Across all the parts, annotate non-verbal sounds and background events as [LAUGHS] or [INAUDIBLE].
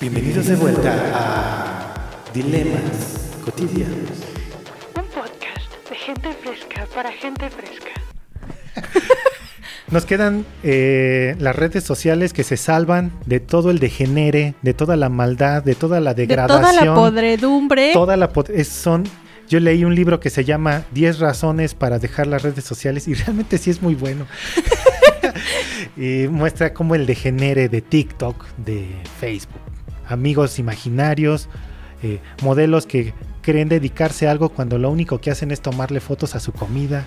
Bienvenidos de vuelta a Dilemas Cotidianos. Un podcast de gente fresca para gente fresca. [LAUGHS] Nos quedan eh, las redes sociales que se salvan de todo el degenere, de toda la maldad, de toda la De degradación. toda la podredumbre. toda la pod- es- son yo leí un libro que se llama 10 razones para dejar las redes sociales y [LAUGHS] realmente sí es muy bueno. [LAUGHS] y muestra como el degenere de TikTok, de Facebook. Amigos imaginarios, eh, modelos que creen dedicarse a algo cuando lo único que hacen es tomarle fotos a su comida.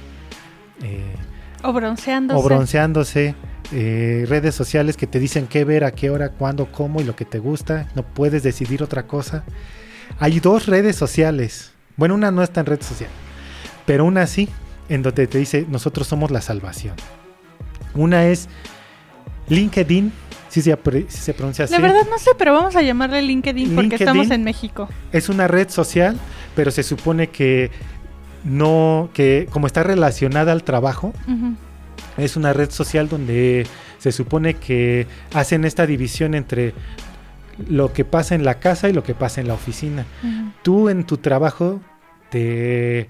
eh, O bronceándose. o bronceándose, eh, redes sociales que te dicen qué ver, a qué hora, cuándo, cómo y lo que te gusta, no puedes decidir otra cosa. Hay dos redes sociales, bueno, una no está en red social, pero una sí, en donde te dice nosotros somos la salvación. Una es LinkedIn, si se, si se pronuncia así. La verdad no sé, pero vamos a llamarle LinkedIn porque LinkedIn. estamos en México. es una red social, pero se supone que no, que como está relacionada al trabajo. Es una red social donde se supone que hacen esta división entre lo que pasa en la casa y lo que pasa en la oficina. Tú en tu trabajo te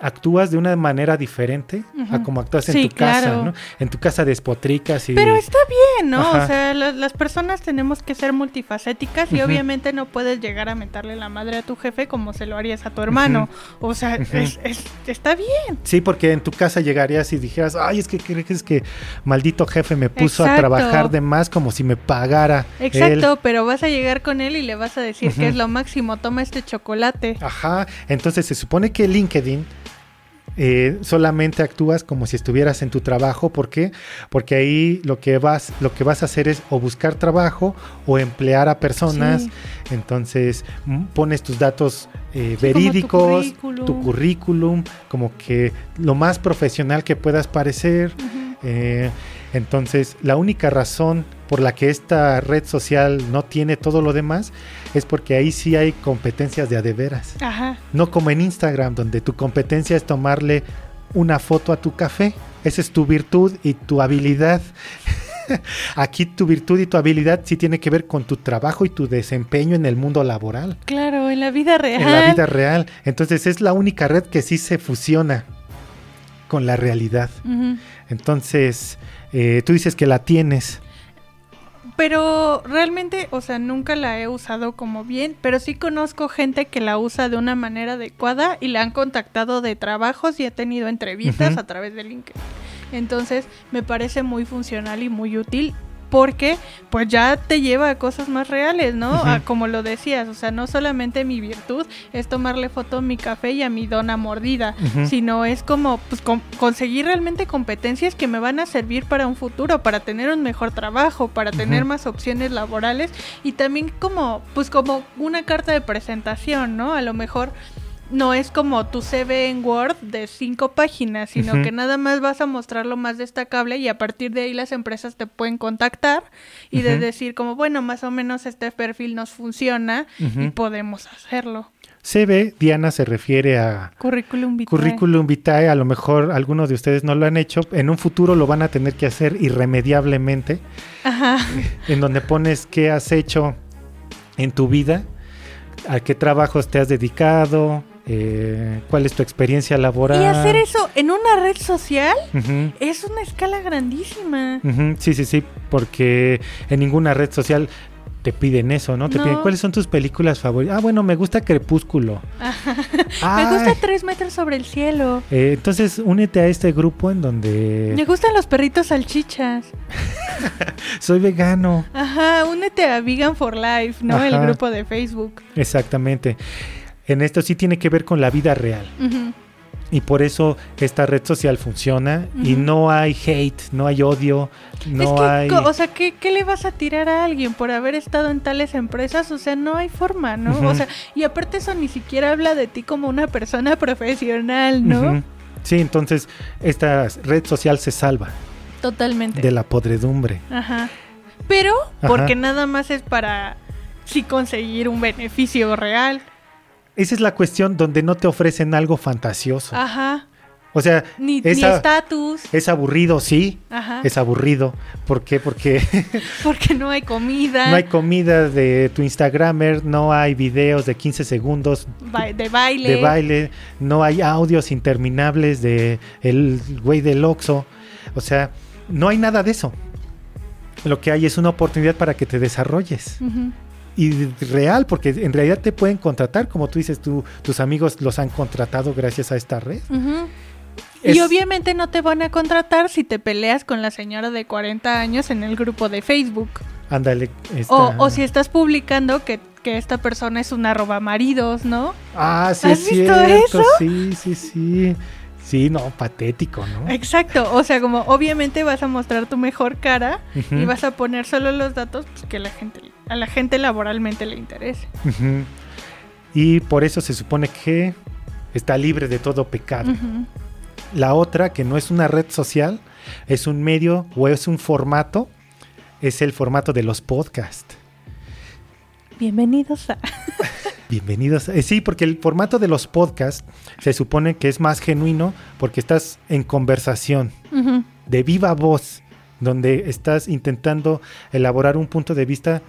actúas de una manera diferente a como actúas en tu casa. ¿no? En tu casa despotricas y Pero está bien, ¿no? Ajá. O sea, la- las personas tenemos que ser multifacéticas y obviamente no puedes llegar a meterle la madre a tu jefe como se lo harías a tu hermano. O sea, es- es- está bien. Sí, porque en tu casa llegarías y dijeras, ay, es que crees que maldito jefe me puso a trabajar de más como si me pagara. él". Exacto, pero vas a llegar con él y le vas a decir que es lo máximo, toma este chocolate. Ajá, entonces se supone que LinkedIn eh, solamente actúas como si estuvieras en tu trabajo, ¿por qué? Porque ahí lo que vas, lo que vas a hacer es o buscar trabajo o emplear a personas. Sí. Entonces mm, pones tus datos eh, Sí, como tu verídicos, currículum. tu currículum, como que lo más profesional que puedas parecer. Eh, entonces, la única razón por la que esta red social no tiene todo lo demás es porque ahí sí hay competencias de a de veras. Ajá. No como en Instagram, donde tu competencia es tomarle una foto a tu café. Esa es tu virtud y tu habilidad. [LAUGHS] Aquí tu virtud y tu habilidad sí tiene que ver con tu trabajo y tu desempeño en el mundo laboral, Claro, en la vida real. en la vida real. Entonces es la única red que sí se fusiona con la realidad. Entonces, eh, tú dices que la tienes. Pero realmente, o sea, nunca la he usado como bien, pero sí conozco gente que la usa de una manera adecuada y la han contactado de trabajos y ha tenido entrevistas a través de LinkedIn. Entonces, me parece muy funcional y muy útil porque pues ya te lleva a cosas más reales, ¿no? A- como lo decías, o sea, no solamente mi virtud es tomarle foto a mi café y a mi dona mordida, sino es como pues con- conseguir realmente competencias que me van a servir para un futuro, para tener un mejor trabajo, para tener más opciones laborales y también como pues como una carta de presentación, ¿no? A lo mejor no es como tu CV en Word de cinco páginas, sino que nada más vas a mostrar lo más destacable y a partir de ahí las empresas te pueden contactar y de decir como, bueno, más o menos este perfil nos funciona y podemos hacerlo. CV, Diana se refiere a Currículum vitae. currículum vitae. A lo mejor algunos de ustedes no lo han hecho. En un futuro lo van a tener que hacer irremediablemente. Ajá. en donde pones qué has hecho en tu vida, a qué trabajos te has dedicado, eh, cuál es tu experiencia laboral. Y hacer eso en una red social es una escala grandísima. Sí, sí, sí, porque en ninguna red social te piden eso, ¿no? Te No. piden cuáles son tus películas favoritas. Ah, bueno, me gusta Crepúsculo. [LAUGHS] Me gusta tres metros sobre el cielo. eh, entonces únete a este grupo en donde Me gustan los perritos salchichas. [LAUGHS] soy vegano. Ajá, únete a Vegan for Life, ¿no? El grupo de Facebook. Exactamente. En esto sí tiene que ver con la vida real. Y por eso esta red social funciona y no hay hate, no hay odio, no es que, hay... o sea, ¿qué, qué le vas a tirar a alguien por haber estado en tales empresas? O sea, no hay forma, ¿no? O sea, y aparte eso ni siquiera habla de ti como una persona profesional, ¿no? Sí, entonces esta red social se salva Totalmente. de la podredumbre. Ajá. Pero Ajá. porque nada más es para sí conseguir un beneficio real. Esa es la cuestión donde no te ofrecen algo fantasioso. Ajá. O sea, Ni estatus. es aburrido, sí. Ajá. Es aburrido. ¿Por qué? Porque [LAUGHS] Porque no hay comida. no hay comida de tu Instagramer, no hay videos de 15 segundos ba- de baile. de baile, no hay audios interminables de el güey del Oxxo. O sea, no hay nada de eso. Lo que hay es una oportunidad para que te desarrolles. Ujú. Y real, porque en realidad te pueden contratar, como tú dices, tú, tus amigos los han contratado gracias a esta red. Es- Y obviamente no te van a contratar si te peleas con la señora de 40 años en el grupo de Facebook. Ándale. esta- O, o si estás publicando que, que esta persona es una roba maridos, ¿no? Ah, sí, ¿Has es visto cierto. eso? Sí, sí, sí. Sí, no, patético, ¿no? Exacto, o sea, como obviamente vas a mostrar tu mejor cara y vas a poner solo los datos pues, que la gente, a la gente laboralmente le interese. Y por eso se supone que está libre de todo pecado. La otra, que no es una red social, es un medio o es un formato, es el formato de los podcasts. Bienvenidos a... Bienvenidos. eh, sí, porque el formato de los podcasts se supone que es más genuino porque estás en conversación, de viva voz, donde estás intentando elaborar un punto de vista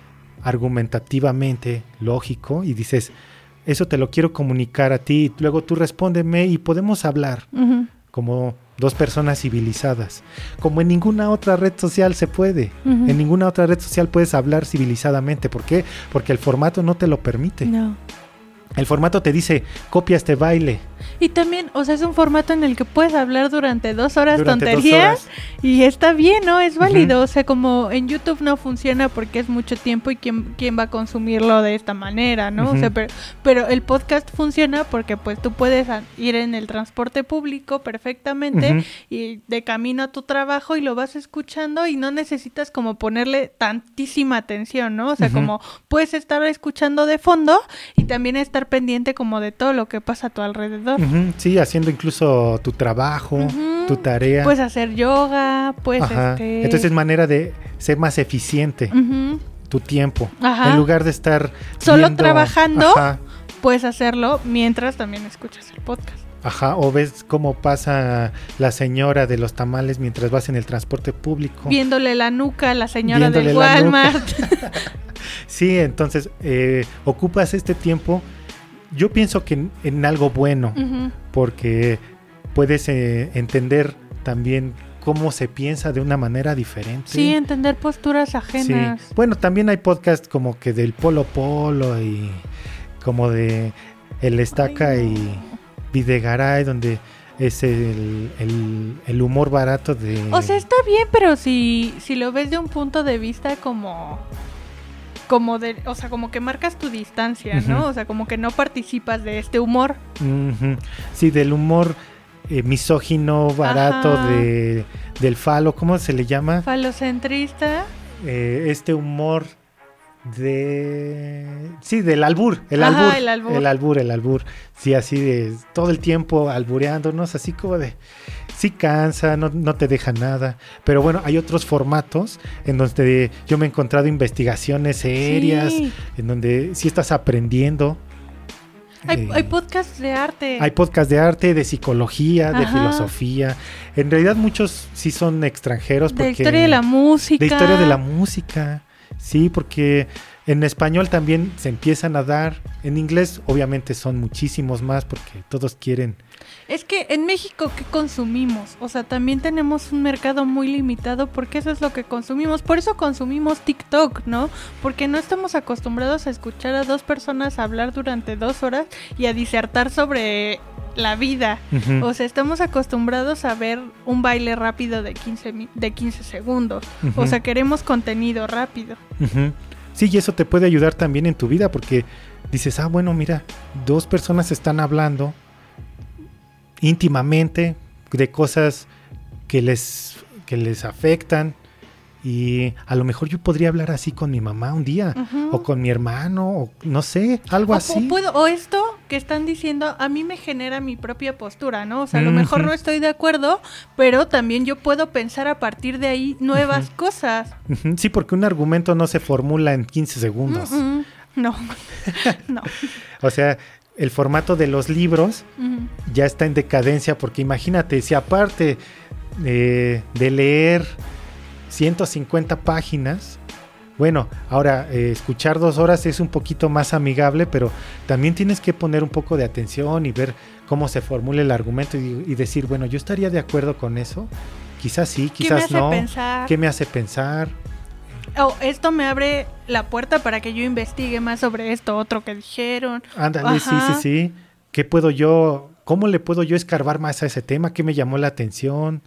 argumentativamente lógico y dices, eso te lo quiero comunicar a ti, y luego tú respóndeme y podemos hablar. Como dos personas civilizadas. Como en ninguna otra red social se puede. En ninguna otra red social puedes hablar civilizadamente. ¿Por qué? Porque el formato no te lo permite. No. El formato te dice, copia este baile. Y también, o sea, es un formato en el que puedes hablar durante dos horas durante dos tonterías horas. Y está bien, ¿no? Es válido. O sea, como en YouTube no funciona porque es mucho tiempo y quién, quién va a consumirlo de esta manera, ¿no? O sea, pero, pero el podcast funciona porque pues tú puedes ir en el transporte público perfectamente y de camino a tu trabajo y lo vas escuchando y no necesitas como ponerle tantísima atención, ¿no? O sea, como puedes estar escuchando de fondo y también estar pendiente como de todo lo que pasa a tu alrededor. Sí, haciendo incluso tu trabajo. Tu tarea. Puedes hacer yoga, Ajá. este... Entonces es manera de ser más eficiente tu tiempo. Ajá. En lugar de estar Solo viendo- trabajando. Ajá. Puedes hacerlo mientras también escuchas el podcast. Ajá, o ves cómo pasa la señora de los tamales mientras vas en el transporte público. Viéndole la nuca a la señora Viéndole del. Walmart. [LAUGHS] [LAUGHS] Sí, entonces eh, ocupas este tiempo, yo pienso que en, en algo bueno, porque puedes eh, entender también cómo se piensa de una manera diferente. Sí, entender posturas Sí. ajenas. Bueno, también hay podcasts como que del Polo Polo y como de El Estaca Ay, no. y Videgaray, donde es el, el- el humor barato de... O sea, está bien, pero si, si lo ves de un punto de vista como como de, o sea, como que marcas tu distancia, ¿no? O sea, como que no participas de este humor. Sí, del humor eh, misógino, barato, Ajá. de, del falo, ¿cómo se le llama? Falocentrista. Eh, este humor de... Sí, del albur, el Ajá, albur. el albur. El albur, el albur. Sí, así de todo el tiempo albureándonos, así como de... Sí cansa, no, no te deja nada. Pero bueno, hay otros formatos en donde yo me he encontrado investigaciones serias, Sí. en donde sí estás aprendiendo. Hay, Eh, hay podcasts de arte. hay podcast de arte, de psicología, de Ajá. filosofía. En realidad muchos sí son extranjeros. de Porque, historia de la música. de historia de la música. Sí, porque en español también se empiezan a dar. En inglés obviamente son muchísimos más porque todos quieren. Es que en México, ¿qué consumimos? O sea, también tenemos un mercado muy limitado porque eso es lo que consumimos. Por eso consumimos TikTok, ¿no? Porque no estamos acostumbrados a escuchar a dos personas hablar durante dos horas y a disertar sobre la vida. O sea, estamos acostumbrados a ver un baile rápido de 15, mi- de 15 segundos. O sea, queremos contenido rápido. ujú. Sí, y eso te puede ayudar también en tu vida porque dices, ah, bueno, mira, dos personas están hablando íntimamente de cosas que les, que les afectan y a lo mejor yo podría hablar así con mi mamá un día o con mi hermano o no sé, algo O, así. o puedo, o esto que están diciendo a mí me genera mi propia postura, ¿no? O sea, a lo mejor no estoy de acuerdo, pero también yo puedo pensar a partir de ahí nuevas cosas. Sí, porque un argumento no se formula en 15 segundos. No, [LAUGHS] no. O sea, el formato de los libros ya está en decadencia, porque imagínate, si aparte eh, de leer 150 páginas, bueno, ahora eh, escuchar dos horas es un poquito más amigable, pero también tienes que poner un poco de atención y ver cómo se formula el argumento y, y decir, bueno, yo estaría de acuerdo con eso. Quizás sí, ¿Qué me quizás hace no. pensar? ¿Qué me hace pensar? Oh, esto me abre la puerta para que yo investigue más sobre esto otro que dijeron. Ándale, sí, sí, sí. ¿Qué puedo yo, cómo le puedo yo escarbar más a ese tema? ¿Qué me llamó la atención?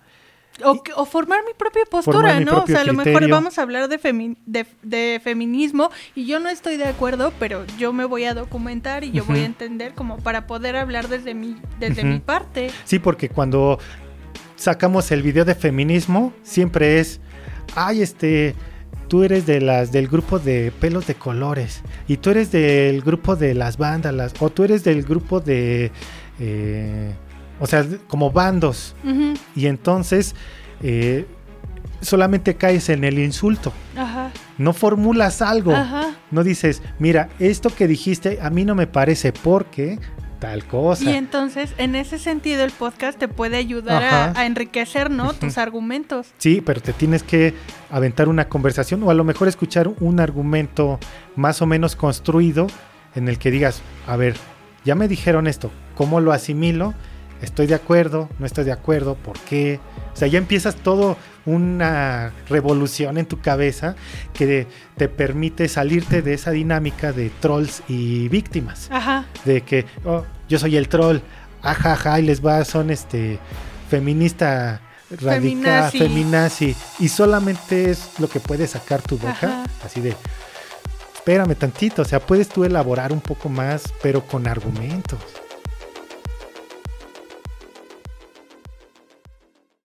O, formar mi propia postura, ¿no? O sea, a lo mejor vamos a hablar de, femi- de, de feminismo y yo no estoy de acuerdo, pero yo me voy a documentar y yo voy a entender como para poder hablar desde mi, desde mi parte. Sí, porque cuando sacamos el video de feminismo, siempre es, ay, este, tú eres de las del grupo de pelos de colores, y tú eres del grupo de las vándalas, o tú eres del grupo de, eh, o sea, como bandos, y entonces eh, solamente caes en el insulto, Ajá, no formulas algo. ajá. No dices, mira, esto que dijiste a mí no me parece porque tal cosa. Y entonces, en ese sentido, el podcast te puede ayudar a enriquecer, ¿no? Tus argumentos. Sí, pero te tienes que aventar una conversación o a lo mejor escuchar un argumento más o menos construido en el que digas, a ver, ya me dijeron esto, ¿cómo lo asimilo? ¿Estoy de acuerdo? ¿No estoy de acuerdo? ¿Por qué? O sea, ya empiezas todo una revolución en tu cabeza que te permite salirte de esa dinámica de trolls y víctimas. Ajá. De que, oh, yo soy el troll, ajaja, y les va, son este feminista radical, Feminazi. feminazi, y solamente es lo que puede sacar tu boca, Ajá. así de, espérame tantito, o sea, puedes tú elaborar un poco más, pero con argumentos.